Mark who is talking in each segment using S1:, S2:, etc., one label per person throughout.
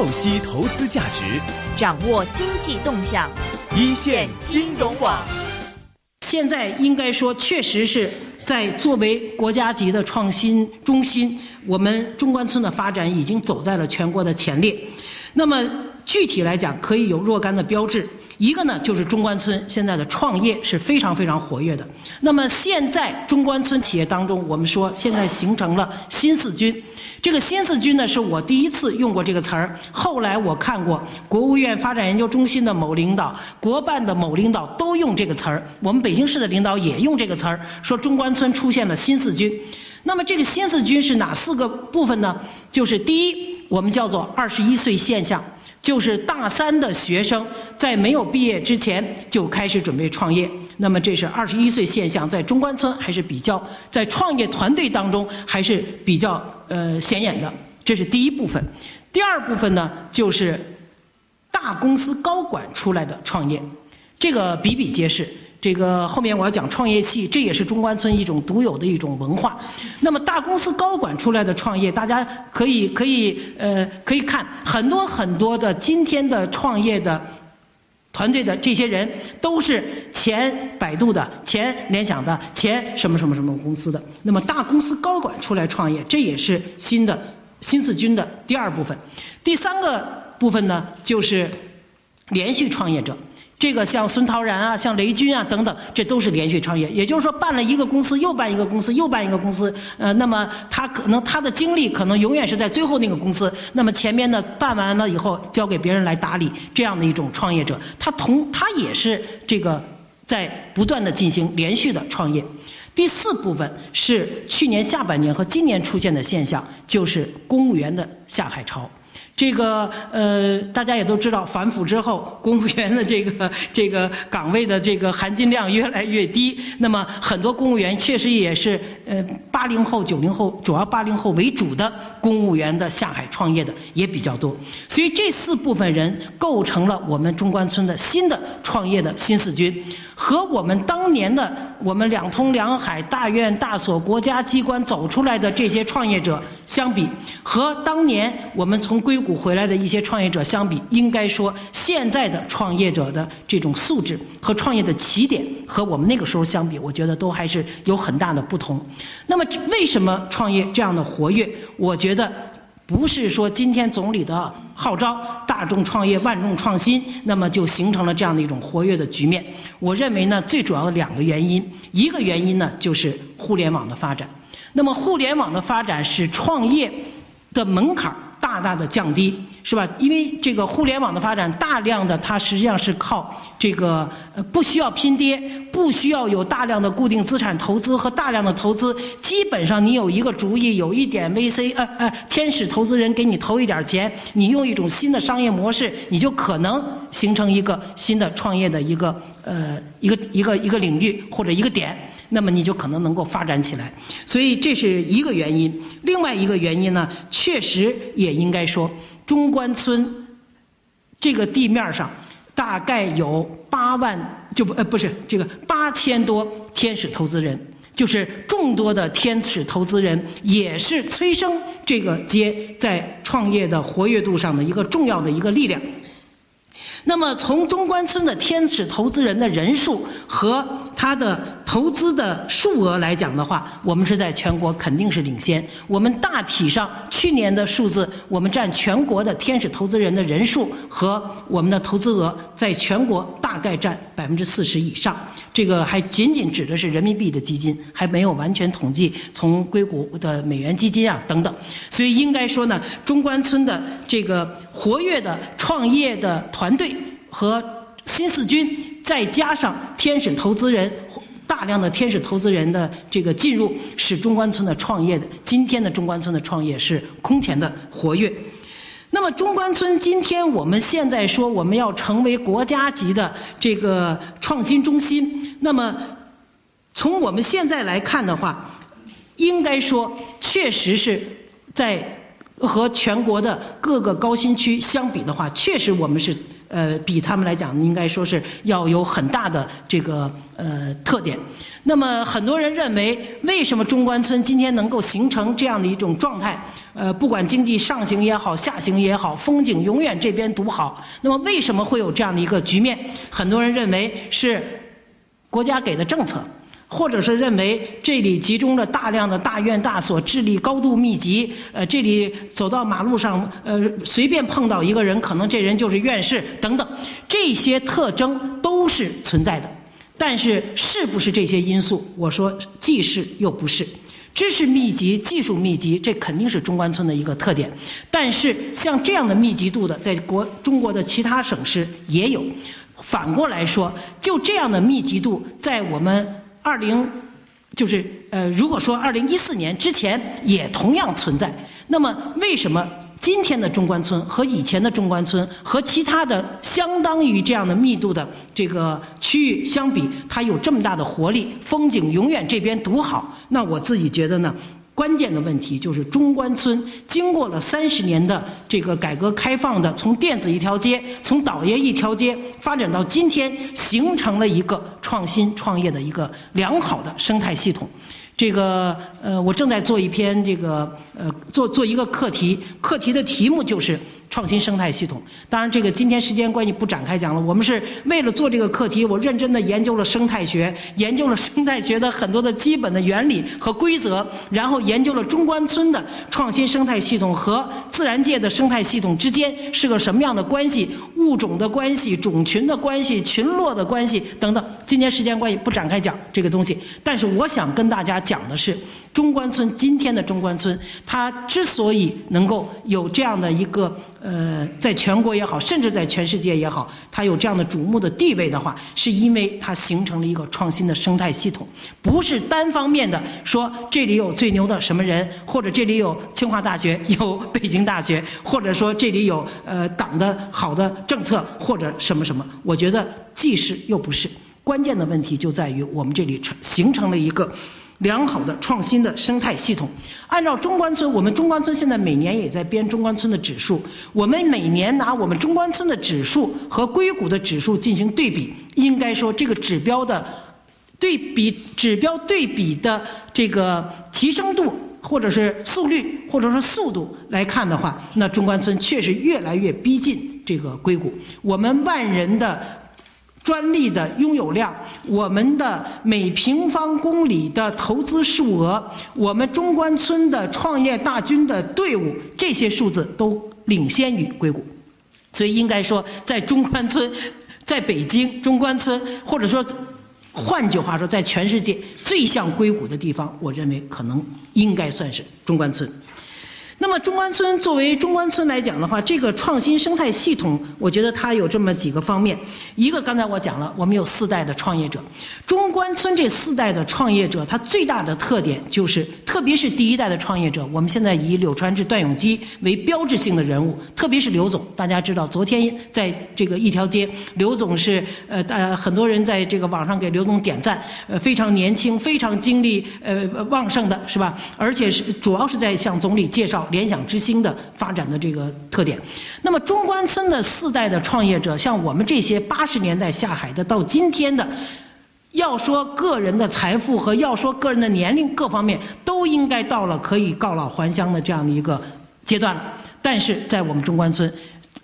S1: 透析投资价值，
S2: 掌握经济动向，
S1: 一线金融网。
S3: 现在应该说，确实是在作为国家级的创新中心，我们中关村的发展已经走在了全国的前列。那么具体来讲，可以有若干的标志。一个呢，就是中关村现在的创业是非常非常活跃的。那么现在中关村企业当中，我们说现在形成了新四军。这个新四军呢，是我第一次用过这个词儿。后来我看过国务院发展研究中心的某领导、国办的某领导都用这个词儿。我们北京市的领导也用这个词儿，说中关村出现了新四军。那么这个新四军是哪四个部分呢？就是第一，我们叫做二十一岁现象。就是大三的学生在没有毕业之前就开始准备创业，那么这是二十一岁现象，在中关村还是比较在创业团队当中还是比较呃显眼的，这是第一部分。第二部分呢，就是大公司高管出来的创业，这个比比皆是。这个后面我要讲创业系，这也是中关村一种独有的一种文化。那么大公司高管出来的创业，大家可以可以呃可以看很多很多的今天的创业的团队的这些人，都是前百度的、前联想的、前什么什么什么公司的。那么大公司高管出来创业，这也是新的新四军的第二部分。第三个部分呢，就是连续创业者。这个像孙陶然啊，像雷军啊等等，这都是连续创业。也就是说，办了一个公司，又办一个公司，又办一个公司。呃，那么他可能他的精力可能永远是在最后那个公司。那么前面呢，办完了以后交给别人来打理，这样的一种创业者，他同他也是这个在不断的进行连续的创业。第四部分是去年下半年和今年出现的现象，就是公务员的下海潮。这个呃，大家也都知道，反腐之后，公务员的这个 这个岗位的这个含金量越来越低。那么很多公务员确实也是呃八零后、九零后，主要八零后为主的公务员的下海创业的也比较多。所以这四部分人构成了我们中关村的新的创业的新四军，和我们当年的我们两通两海、大院大所国家机关走出来的这些创业者相比，和当年我们从硅谷。回来的一些创业者相比，应该说现在的创业者的这种素质和创业的起点和我们那个时候相比，我觉得都还是有很大的不同。那么为什么创业这样的活跃？我觉得不是说今天总理的号召“大众创业，万众创新”，那么就形成了这样的一种活跃的局面。我认为呢，最主要的两个原因，一个原因呢就是互联网的发展。那么互联网的发展使创业的门槛大大的降低，是吧？因为这个互联网的发展，大量的它实际上是靠这个不需要拼爹，不需要有大量的固定资产投资和大量的投资，基本上你有一个主意，有一点 VC 呃呃天使投资人给你投一点钱，你用一种新的商业模式，你就可能形成一个新的创业的一个呃一个一个一个领域或者一个点。那么你就可能能够发展起来，所以这是一个原因。另外一个原因呢，确实也应该说，中关村这个地面上大概有八万，就不呃不是这个八千多天使投资人，就是众多的天使投资人，也是催生这个街在创业的活跃度上的一个重要的一个力量。那么从中关村的天使投资人的人数和他的投资的数额来讲的话，我们是在全国肯定是领先。我们大体上去年的数字，我们占全国的天使投资人的人数和我们的投资额，在全国大概占百分之四十以上。这个还仅仅指的是人民币的基金，还没有完全统计从硅谷的美元基金啊等等。所以应该说呢，中关村的这个活跃的创业的团队。和新四军，再加上天使投资人大量的天使投资人的这个进入，使中关村的创业的今天的中关村的创业是空前的活跃。那么中关村今天我们现在说我们要成为国家级的这个创新中心，那么从我们现在来看的话，应该说确实是在和全国的各个高新区相比的话，确实我们是。呃，比他们来讲应该说是要有很大的这个呃特点。那么很多人认为，为什么中关村今天能够形成这样的一种状态？呃，不管经济上行也好，下行也好，风景永远这边独好。那么为什么会有这样的一个局面？很多人认为是国家给的政策。或者是认为这里集中了大量的大院大所，智力高度密集，呃，这里走到马路上，呃，随便碰到一个人，可能这人就是院士等等，这些特征都是存在的。但是是不是这些因素？我说既是又不是。知识密集、技术密集，这肯定是中关村的一个特点。但是像这样的密集度的，在国中国的其他省市也有。反过来说，就这样的密集度，在我们。二零就是呃，如果说二零一四年之前也同样存在，那么为什么今天的中关村和以前的中关村和其他的相当于这样的密度的这个区域相比，它有这么大的活力，风景永远这边独好？那我自己觉得呢？关键的问题就是中关村经过了三十年的这个改革开放的，从电子一条街，从倒爷一条街发展到今天，形成了一个创新创业的一个良好的生态系统。这个呃，我正在做一篇这个呃，做做一个课题，课题的题目就是。创新生态系统，当然这个今天时间关系不展开讲了。我们是为了做这个课题，我认真的研究了生态学，研究了生态学的很多的基本的原理和规则，然后研究了中关村的创新生态系统和自然界的生态系统之间是个什么样的关系，物种的关系、种群的关系、群落的关系等等。今天时间关系不展开讲这个东西，但是我想跟大家讲的是，中关村今天的中关村，它之所以能够有这样的一个。呃，在全国也好，甚至在全世界也好，它有这样的瞩目的地位的话，是因为它形成了一个创新的生态系统，不是单方面的说这里有最牛的什么人，或者这里有清华大学、有北京大学，或者说这里有呃党的好的政策或者什么什么。我觉得既是又不是，关键的问题就在于我们这里成形成了一个。良好的创新的生态系统，按照中关村，我们中关村现在每年也在编中关村的指数。我们每年拿我们中关村的指数和硅谷的指数进行对比，应该说这个指标的对比指标对比的这个提升度，或者是速率，或者说速度来看的话，那中关村确实越来越逼近这个硅谷。我们万人的。专利的拥有量，我们的每平方公里的投资数额，我们中关村的创业大军的队伍，这些数字都领先于硅谷，所以应该说，在中关村，在北京中关村，或者说，换句话说，在全世界最像硅谷的地方，我认为可能应该算是中关村。那么中关村作为中关村来讲的话，这个创新生态系统，我觉得它有这么几个方面。一个刚才我讲了，我们有四代的创业者。中关村这四代的创业者，它最大的特点就是，特别是第一代的创业者，我们现在以柳传志、段永基为标志性的人物，特别是刘总，大家知道，昨天在这个一条街，刘总是呃呃很多人在这个网上给刘总点赞，呃非常年轻，非常精力呃旺盛的是吧？而且是主要是在向总理介绍。联想之星的发展的这个特点，那么中关村的四代的创业者，像我们这些八十年代下海的，到今天的，要说个人的财富和要说个人的年龄各方面，都应该到了可以告老还乡的这样的一个阶段了。但是在我们中关村，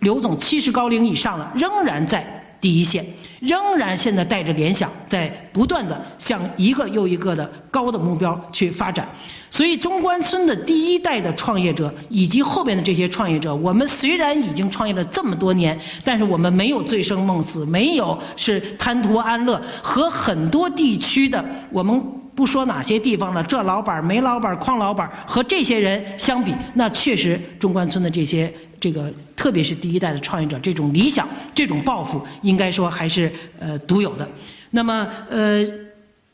S3: 刘总七十高龄以上了，仍然在。第一线仍然现在带着联想，在不断的向一个又一个的高的目标去发展。所以中关村的第一代的创业者以及后边的这些创业者，我们虽然已经创业了这么多年，但是我们没有醉生梦死，没有是贪图安乐，和很多地区的我们。不说哪些地方了，这老板、煤老板、矿老板和这些人相比，那确实中关村的这些这个，特别是第一代的创业者，这种理想、这种抱负，应该说还是呃独有的。那么呃，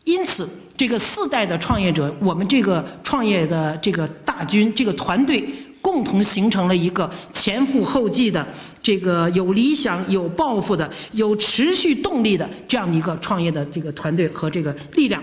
S3: 因此这个四代的创业者，我们这个创业的这个大军、这个团队，共同形成了一个前赴后继的、这个有理想、有抱负的、有持续动力的这样一个创业的这个团队和这个力量。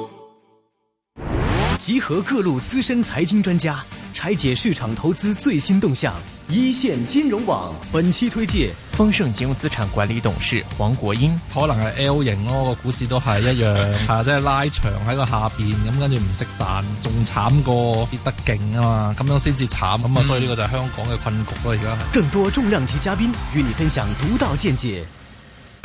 S1: 集合各路资深财经专家，拆解市场投资最新动向。一线金融网本期推介
S4: 丰盛金融资產管理董事黃國英。
S5: 可能係 L 型咯，個股市都係一樣，係即係拉長喺個下邊，咁跟住唔識彈，仲慘過跌得勁啊嘛，咁樣先至慘，咁啊，所以呢個就係香港嘅困局咯，而家係。
S1: 更多重量級嘉賓與你分享獨到見解。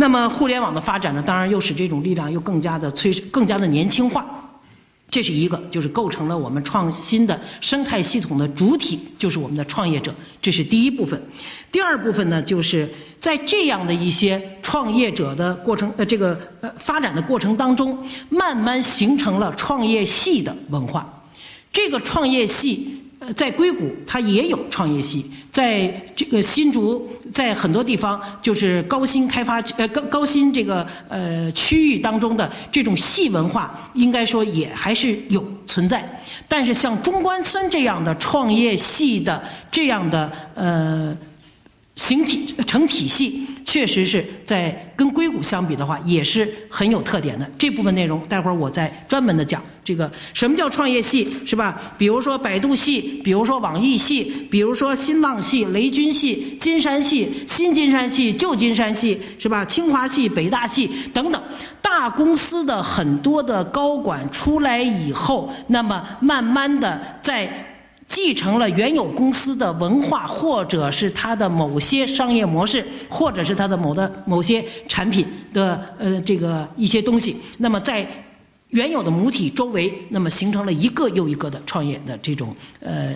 S3: 那么互联网的发展呢，当然又使这种力量又更加的催，更加的年轻化。这是一个，就是构成了我们创新的生态系统的主体，就是我们的创业者，这是第一部分。第二部分呢，就是在这样的一些创业者的过程，呃，这个呃发展的过程当中，慢慢形成了创业系的文化。这个创业系。在硅谷它也有创业系，在这个新竹，在很多地方就是高新开发呃高高新这个呃区域当中的这种系文化，应该说也还是有存在。但是像中关村这样的创业系的这样的呃形体成体系，确实是在跟硅谷相比的话，也是很有特点的。这部分内容待会儿我再专门的讲。这个什么叫创业系是吧？比如说百度系，比如说网易系，比如说新浪系、雷军系、金山系、新金山系、旧金山系是吧？清华系、北大系等等，大公司的很多的高管出来以后，那么慢慢的在。继承了原有公司的文化，或者是它的某些商业模式，或者是它的某的某些产品的呃这个一些东西，那么在原有的母体周围，那么形成了一个又一个的创业的这种呃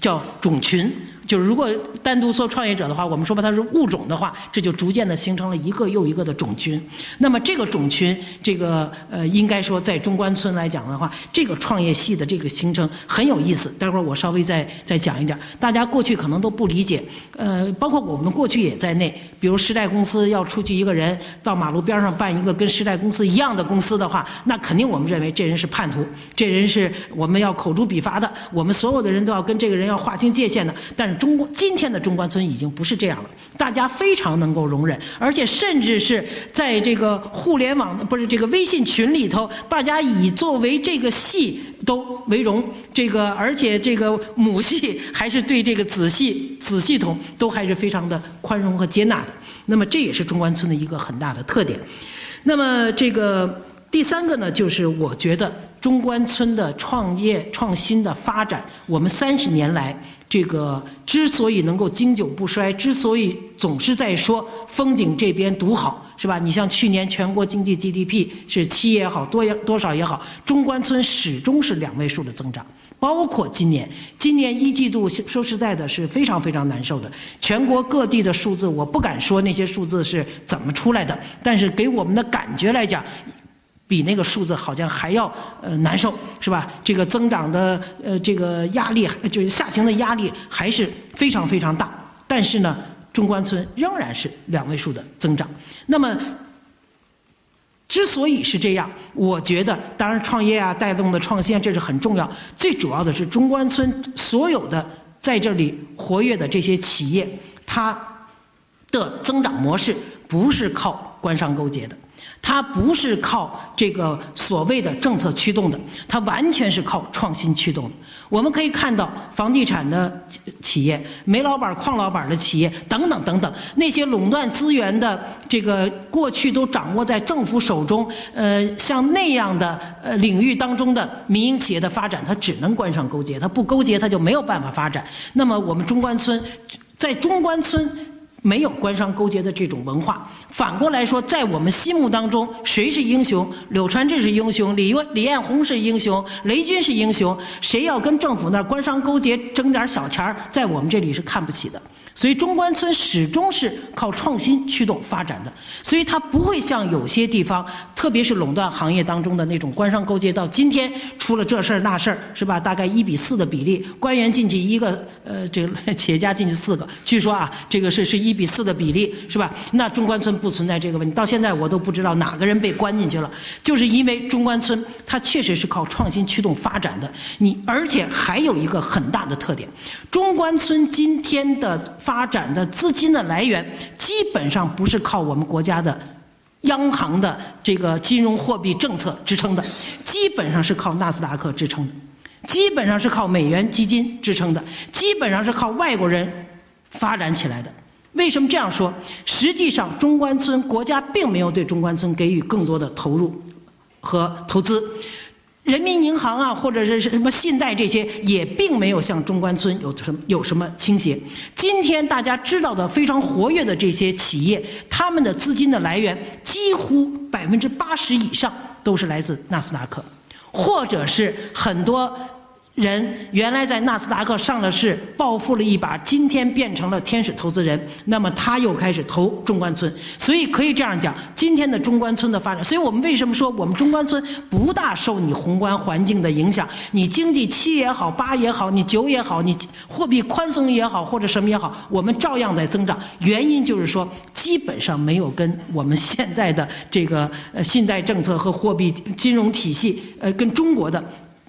S3: 叫种群。就是如果单独说创业者的话，我们说吧，它是物种的话，这就逐渐的形成了一个又一个的种群。那么这个种群，这个呃，应该说在中关村来讲的话，这个创业系的这个形成很有意思。待会儿我稍微再再讲一点，大家过去可能都不理解，呃，包括我们过去也在内。比如时代公司要出去一个人到马路边上办一个跟时代公司一样的公司的话，那肯定我们认为这人是叛徒，这人是我们要口诛笔伐的，我们所有的人都要跟这个人要划清界限的。但是中国今天的中关村已经不是这样了，大家非常能够容忍，而且甚至是在这个互联网不是这个微信群里头，大家以作为这个系都为荣，这个而且这个母系还是对这个子系子系统都还是非常的宽容和接纳的。那么这也是中关村的一个很大的特点。那么这个第三个呢，就是我觉得中关村的创业创新的发展，我们三十年来。这个之所以能够经久不衰，之所以总是在说风景这边独好，是吧？你像去年全国经济 GDP 是七也好，多也多少也好，中关村始终是两位数的增长。包括今年，今年一季度说实在的是非常非常难受的。全国各地的数字我不敢说那些数字是怎么出来的，但是给我们的感觉来讲。比那个数字好像还要呃难受，是吧？这个增长的呃这个压力，就是下行的压力还是非常非常大。但是呢，中关村仍然是两位数的增长。那么，之所以是这样，我觉得当然创业啊带动的创新这是很重要。最主要的是中关村所有的在这里活跃的这些企业，它的增长模式不是靠官商勾结的。它不是靠这个所谓的政策驱动的，它完全是靠创新驱动的。我们可以看到，房地产的企业、煤老板、矿老板的企业等等等等，那些垄断资源的这个过去都掌握在政府手中，呃，像那样的呃领域当中的民营企业的发展，它只能官商勾结，它不勾结它就没有办法发展。那么我们中关村，在中关村。没有官商勾结的这种文化。反过来说，在我们心目当中，谁是英雄？柳传志是英雄，李李彦宏是英雄，雷军是英雄。谁要跟政府那官商勾结，挣点小钱在我们这里是看不起的。所以中关村始终是靠创新驱动发展的，所以它不会像有些地方，特别是垄断行业当中的那种官商勾结，到今天出了这事儿那事儿，是吧？大概一比四的比例，官员进去一个，呃，这个企业家进去四个，据说啊，这个是是一一比四的比例，是吧？那中关村不存在这个问题，到现在我都不知道哪个人被关进去了，就是因为中关村它确实是靠创新驱动发展的，你而且还有一个很大的特点，中关村今天的。发展的资金的来源基本上不是靠我们国家的央行的这个金融货币政策支撑的，基本上是靠纳斯达克支撑的，基本上是靠美元基金支撑的，基本上是靠外国人发展起来的。为什么这样说？实际上，中关村国家并没有对中关村给予更多的投入和投资。人民银行啊，或者是什么信贷这些，也并没有向中关村有什么有什么倾斜。今天大家知道的非常活跃的这些企业，他们的资金的来源几乎百分之八十以上都是来自纳斯达克，或者是很多。人原来在纳斯达克上了市，暴富了一把，今天变成了天使投资人，那么他又开始投中关村，所以可以这样讲，今天的中关村的发展，所以我们为什么说我们中关村不大受你宏观环境的影响？你经济七也好，八也好，你九也好，你货币宽松也好，或者什么也好，我们照样在增长。原因就是说，基本上没有跟我们现在的这个呃信贷政策和货币金融体系呃跟中国的。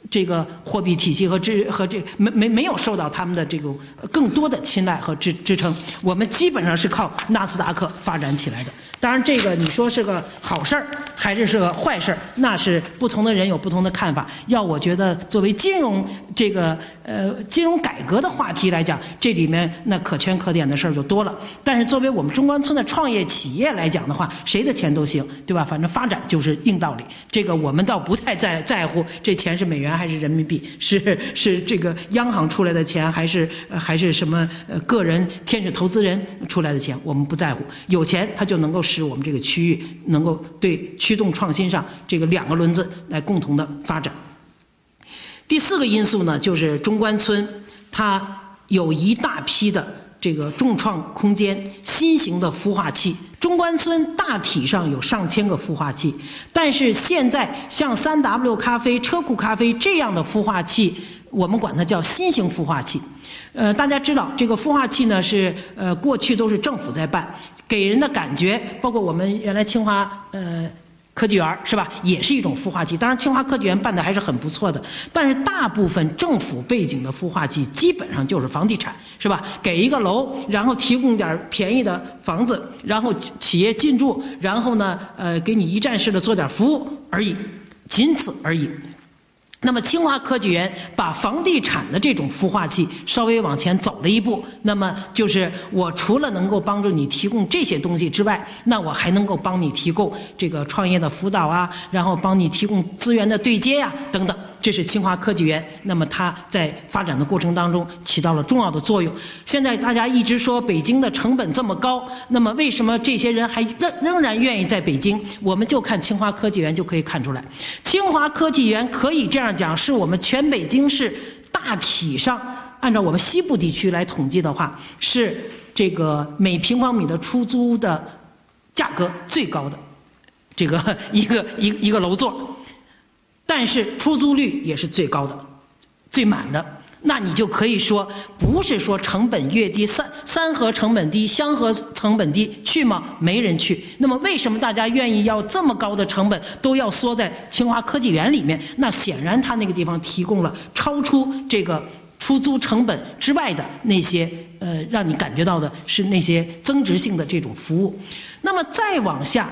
S3: 这个货币体系和支和这没没没有受到他们的这种更多的青睐和支支撑，我们基本上是靠纳斯达克发展起来的。当然，这个你说是个好事儿还是是个坏事儿，那是不同的人有不同的看法。要我觉得，作为金融这个呃金融改革的话题来讲，这里面那可圈可点的事儿就多了。但是作为我们中关村的创业企业来讲的话，谁的钱都行，对吧？反正发展就是硬道理。这个我们倒不太在在乎这钱是美元还是人民币，是是这个央行出来的钱还是还是什么呃个人天使投资人出来的钱，我们不在乎。有钱他就能够。使我们这个区域能够对驱动创新上这个两个轮子来共同的发展。第四个因素呢，就是中关村它有一大批的这个重创空间，新型的孵化器。中关村大体上有上千个孵化器，但是现在像三 W 咖啡、车库咖啡这样的孵化器，我们管它叫新型孵化器。呃，大家知道这个孵化器呢是呃过去都是政府在办，给人的感觉，包括我们原来清华呃科技园是吧，也是一种孵化器。当然清华科技园办的还是很不错的，但是大部分政府背景的孵化器基本上就是房地产是吧？给一个楼，然后提供点便宜的房子，然后企业进驻，然后呢呃给你一站式的做点服务而已，仅此而已。那么清华科技园把房地产的这种孵化器稍微往前走了一步，那么就是我除了能够帮助你提供这些东西之外，那我还能够帮你提供这个创业的辅导啊，然后帮你提供资源的对接呀，等等。这是清华科技园，那么它在发展的过程当中起到了重要的作用。现在大家一直说北京的成本这么高，那么为什么这些人还仍仍然愿意在北京？我们就看清华科技园就可以看出来。清华科技园可以这样讲，是我们全北京市大体上按照我们西部地区来统计的话，是这个每平方米的出租的价格最高的这个一个一一个楼座。但是出租率也是最高的，最满的。那你就可以说，不是说成本越低，三三河成本低，香河成本低，去吗？没人去。那么为什么大家愿意要这么高的成本都要缩在清华科技园里面？那显然它那个地方提供了超出这个出租成本之外的那些呃，让你感觉到的是那些增值性的这种服务。那么再往下。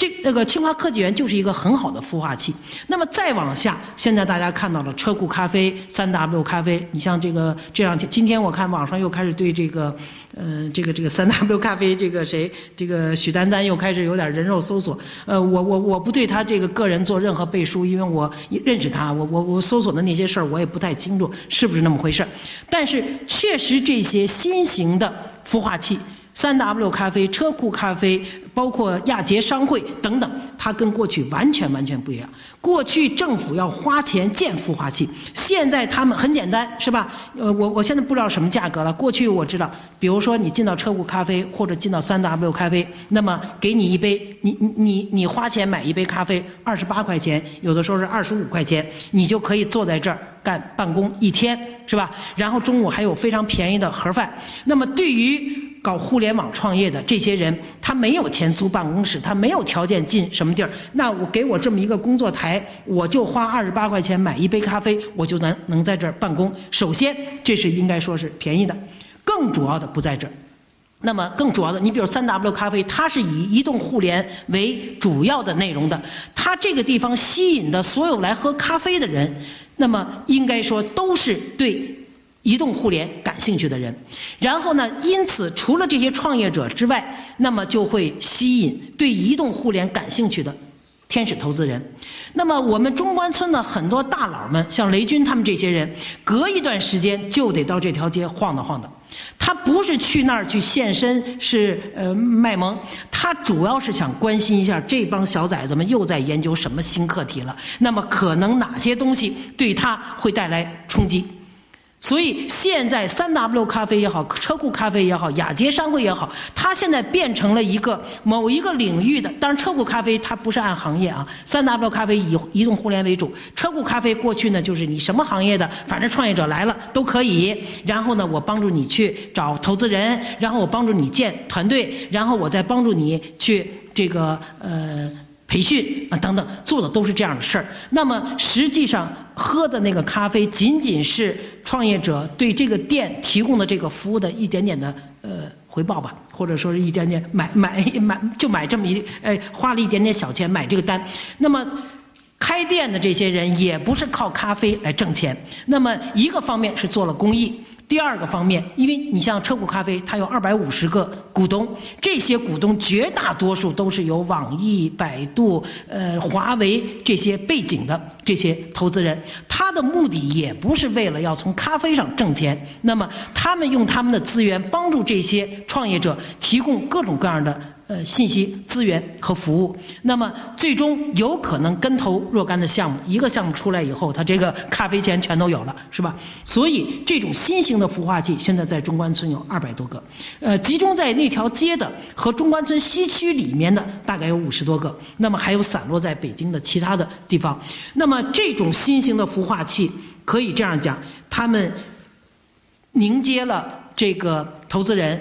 S3: 这那个清华科技园就是一个很好的孵化器。那么再往下，现在大家看到了车库咖啡、三 W 咖啡，你像这个这两天，今天我看网上又开始对这个，呃，这个这个三 W 咖啡，这个谁，这个许丹丹又开始有点人肉搜索。呃，我我我不对他这个个人做任何背书，因为我认识他，我我我搜索的那些事儿我也不太清楚是不是那么回事但是确实这些新型的孵化器。三 W 咖啡、车库咖啡，包括亚杰商会等等，它跟过去完全完全不一样。过去政府要花钱建孵化器，现在他们很简单，是吧？呃，我我现在不知道什么价格了。过去我知道，比如说你进到车库咖啡或者进到三 W 咖啡，那么给你一杯，你你你你花钱买一杯咖啡，二十八块钱，有的时候是二十五块钱，你就可以坐在这儿干办公一天，是吧？然后中午还有非常便宜的盒饭。那么对于搞互联网创业的这些人，他没有钱租办公室，他没有条件进什么地儿。那我给我这么一个工作台，我就花二十八块钱买一杯咖啡，我就能能在这儿办公。首先，这是应该说是便宜的。更主要的不在这儿。那么更主要的，你比如三 W 咖啡，它是以移动互联为主要的内容的。它这个地方吸引的所有来喝咖啡的人，那么应该说都是对。移动互联感兴趣的人，然后呢？因此，除了这些创业者之外，那么就会吸引对移动互联感兴趣的天使投资人。那么，我们中关村的很多大佬们，像雷军他们这些人，隔一段时间就得到这条街晃荡晃荡。他不是去那儿去现身，是呃卖萌，他主要是想关心一下这帮小崽子们又在研究什么新课题了。那么，可能哪些东西对他会带来冲击？所以现在三 W 咖啡也好，车库咖啡也好，雅洁商会也好，它现在变成了一个某一个领域的。当然，车库咖啡它不是按行业啊，三 W 咖啡以移动互联为主。车库咖啡过去呢，就是你什么行业的，反正创业者来了都可以。然后呢，我帮助你去找投资人，然后我帮助你建团队，然后我再帮助你去这个呃。培训啊等等，做的都是这样的事儿。那么实际上喝的那个咖啡，仅仅是创业者对这个店提供的这个服务的一点点的呃回报吧，或者说是一点点买买买就买这么一哎花了一点点小钱买这个单。那么开店的这些人也不是靠咖啡来挣钱。那么一个方面是做了公益。第二个方面，因为你像车库咖啡，它有二百五十个股东，这些股东绝大多数都是有网易、百度、呃华为这些背景的这些投资人，他的目的也不是为了要从咖啡上挣钱，那么他们用他们的资源帮助这些创业者提供各种各样的。呃，信息资源和服务，那么最终有可能跟投若干的项目，一个项目出来以后，他这个咖啡钱全都有了，是吧？所以这种新型的孵化器现在在中关村有二百多个，呃，集中在那条街的和中关村西区里面的大概有五十多个，那么还有散落在北京的其他的地方。那么这种新型的孵化器可以这样讲，他们凝结了这个投资人。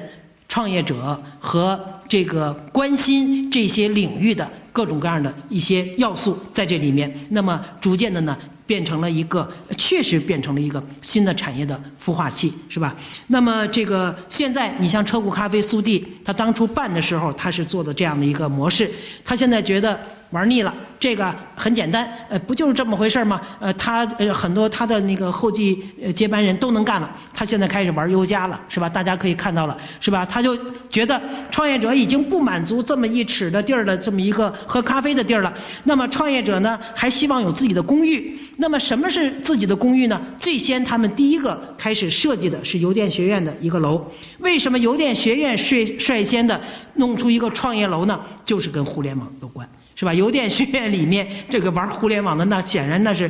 S3: 创业者和这个关心这些领域的各种各样的一些要素在这里面，那么逐渐的呢，变成了一个确实变成了一个新的产业的孵化器，是吧？那么这个现在你像车库咖啡速递，他当初办的时候，他是做的这样的一个模式，他现在觉得。玩腻了，这个很简单，呃，不就是这么回事吗？呃，他呃很多他的那个后继接班人都能干了，他现在开始玩优家了，是吧？大家可以看到了，是吧？他就觉得创业者已经不满足这么一尺的地儿的这么一个喝咖啡的地儿了，那么创业者呢还希望有自己的公寓，那么什么是自己的公寓呢？最先他们第一个开始设计的是邮电学院的一个楼，为什么邮电学院率率先的弄出一个创业楼呢？就是跟互联网有关。是吧？邮电学院里面这个玩互联网的，那显然那是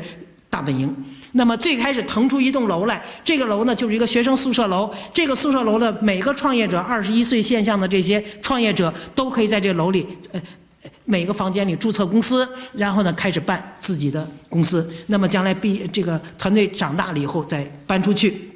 S3: 大本营。那么最开始腾出一栋楼来，这个楼呢就是一个学生宿舍楼。这个宿舍楼的每个创业者，二十一岁现象的这些创业者，都可以在这楼里，呃，每个房间里注册公司，然后呢开始办自己的公司。那么将来毕这个团队长大了以后再搬出去。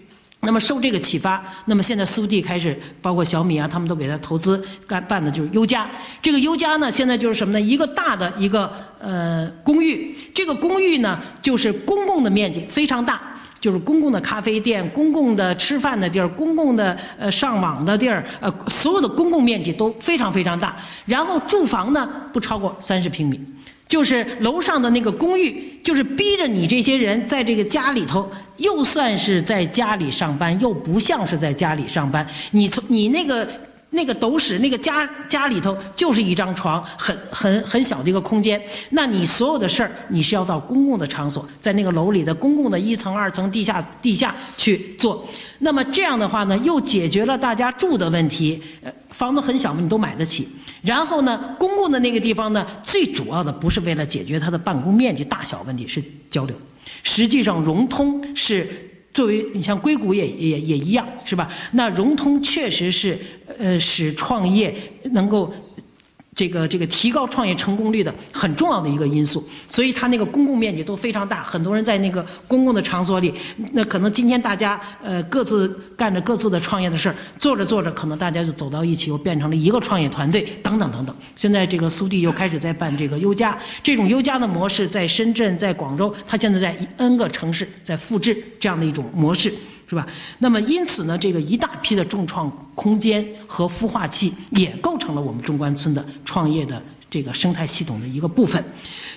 S3: 那么受这个启发，那么现在速递开始，包括小米啊，他们都给他投资干办的就是优家。这个优家呢，现在就是什么呢？一个大的一个呃公寓，这个公寓呢就是公共的面积非常大。就是公共的咖啡店、公共的吃饭的地儿、公共的呃上网的地儿，呃，所有的公共面积都非常非常大。然后住房呢不超过三十平米，就是楼上的那个公寓，就是逼着你这些人在这个家里头，又算是在家里上班，又不像是在家里上班。你从你那个。那个斗室，那个家家里头就是一张床，很很很小的一个空间。那你所有的事儿，你是要到公共的场所，在那个楼里的公共的一层、二层、地下、地下去做。那么这样的话呢，又解决了大家住的问题。呃，房子很小嘛，你都买得起。然后呢，公共的那个地方呢，最主要的不是为了解决它的办公面积大小问题，是交流。实际上，融通是。作为你像硅谷也也也一样是吧？那融通确实是呃使创业能够。这个这个提高创业成功率的很重要的一个因素，所以它那个公共面积都非常大，很多人在那个公共的场所里，那可能今天大家呃各自干着各自的创业的事儿，做着做着，可能大家就走到一起，又变成了一个创业团队，等等等等。现在这个苏弟又开始在办这个优家，这种优家的模式在深圳、在广州，他现在在 N 个城市在复制这样的一种模式。是吧？那么因此呢，这个一大批的众创空间和孵化器也构成了我们中关村的创业的这个生态系统的一个部分。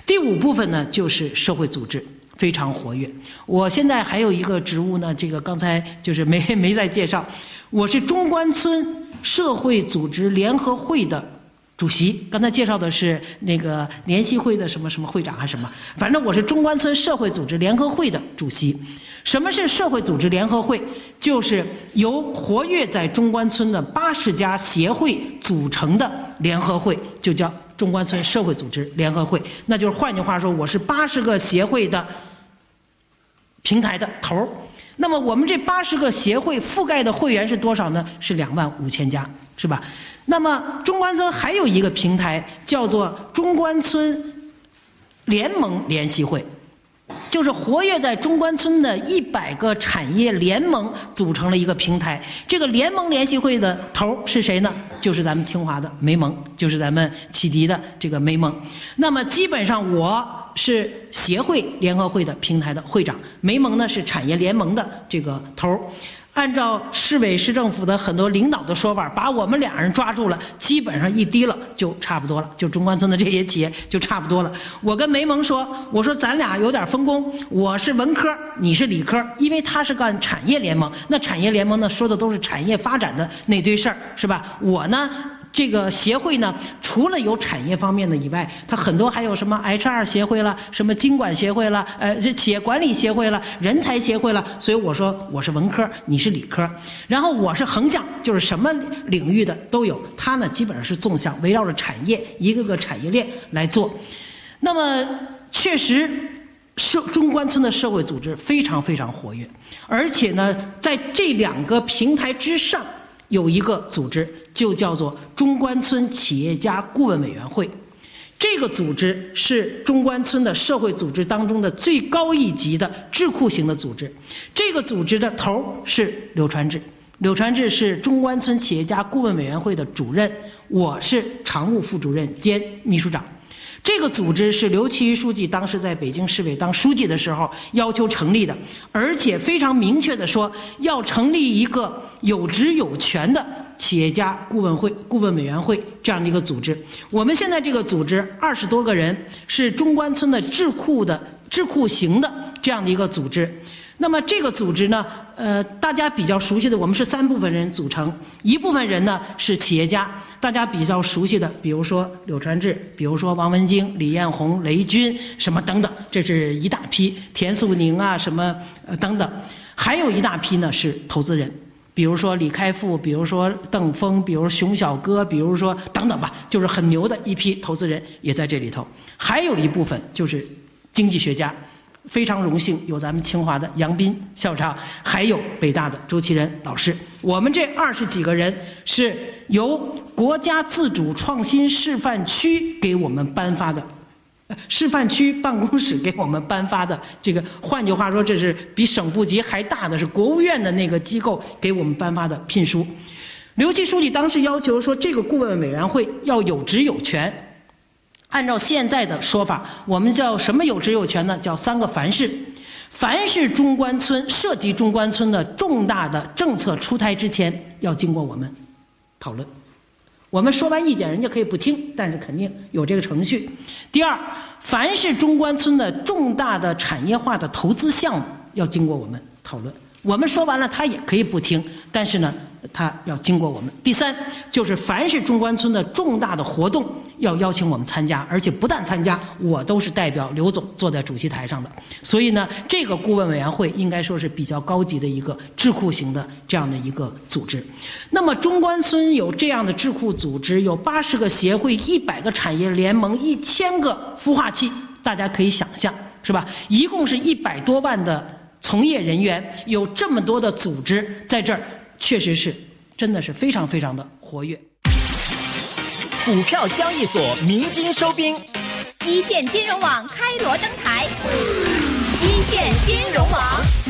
S3: 第五部分呢，就是社会组织非常活跃。我现在还有一个职务呢，这个刚才就是没没再介绍，我是中关村社会组织联合会的主席。刚才介绍的是那个联席会的什么什么会长还是什么？反正我是中关村社会组织联合会的主席。什么是社会组织联合会？就是由活跃在中关村的八十家协会组成的联合会，就叫中关村社会组织联合会。那就是换句话说，我是八十个协会的平台的头儿。那么我们这八十个协会覆盖的会员是多少呢？是两万五千家，是吧？那么中关村还有一个平台叫做中关村联盟联席会。就是活跃在中关村的一百个产业联盟组成了一个平台。这个联盟联系会的头是谁呢？就是咱们清华的梅蒙，就是咱们启迪的这个梅蒙。那么基本上我是协会联合会的平台的会长，梅蒙呢是产业联盟的这个头。按照市委市政府的很多领导的说法，把我们俩人抓住了，基本上一低了就差不多了，就中关村的这些企业就差不多了。我跟梅萌说，我说咱俩有点分工，我是文科，你是理科，因为他是干产业联盟，那产业联盟呢说的都是产业发展的那堆事儿，是吧？我呢？这个协会呢，除了有产业方面的以外，它很多还有什么 HR 协会了，什么经管协会了，呃，这企业管理协会了，人才协会了。所以我说我是文科，你是理科，然后我是横向，就是什么领域的都有。他呢，基本上是纵向，围绕着产业一个个产业链来做。那么确实，社中关村的社会组织非常非常活跃，而且呢，在这两个平台之上。有一个组织，就叫做中关村企业家顾问委员会。这个组织是中关村的社会组织当中的最高一级的智库型的组织。这个组织的头是柳传志，柳传志是中关村企业家顾问委员会的主任，我是常务副主任兼秘书长。这个组织是刘奇书记当时在北京市委当书记的时候要求成立的，而且非常明确的说要成立一个有职有权的企业家顾问会、顾问委员会这样的一个组织。我们现在这个组织二十多个人，是中关村的智库的智库型的这样的一个组织。那么这个组织呢，呃，大家比较熟悉的，我们是三部分人组成，一部分人呢是企业家，大家比较熟悉的，比如说柳传志，比如说王文京、李彦宏、雷军什么等等，这是一大批，田素宁啊什么呃等等，还有一大批呢是投资人，比如说李开复，比如说邓峰，比如熊小哥，比如说等等吧，就是很牛的一批投资人也在这里头，还有一部分就是经济学家。非常荣幸有咱们清华的杨斌校长，还有北大的周其仁老师。我们这二十几个人是由国家自主创新示范区给我们颁发的，示范区办公室给我们颁发的这个，换句话说，这是比省部级还大的，是国务院的那个机构给我们颁发的聘书。刘奇书记当时要求说，这个顾问委员会要有职有权。按照现在的说法，我们叫什么有职有权呢？叫三个凡是。凡是中关村涉及中关村的重大的政策出台之前，要经过我们讨论。我们说完意见，人家可以不听，但是肯定有这个程序。第二，凡是中关村的重大的产业化的投资项目，要经过我们讨论。我们说完了，他也可以不听，但是呢，他要经过我们。第三，就是凡是中关村的重大的活动，要邀请我们参加，而且不但参加，我都是代表刘总坐在主席台上的。所以呢，这个顾问委员会应该说是比较高级的一个智库型的这样的一个组织。那么中关村有这样的智库组织，有八十个协会、一百个产业联盟、一千个孵化器，大家可以想象，是吧？一共是一百多万的。从业人员有这么多的组织在这儿，确实是，真的是非常非常的活跃。
S6: 股票交易所鸣金收兵，
S2: 一线金融网开锣登台，一线金融网。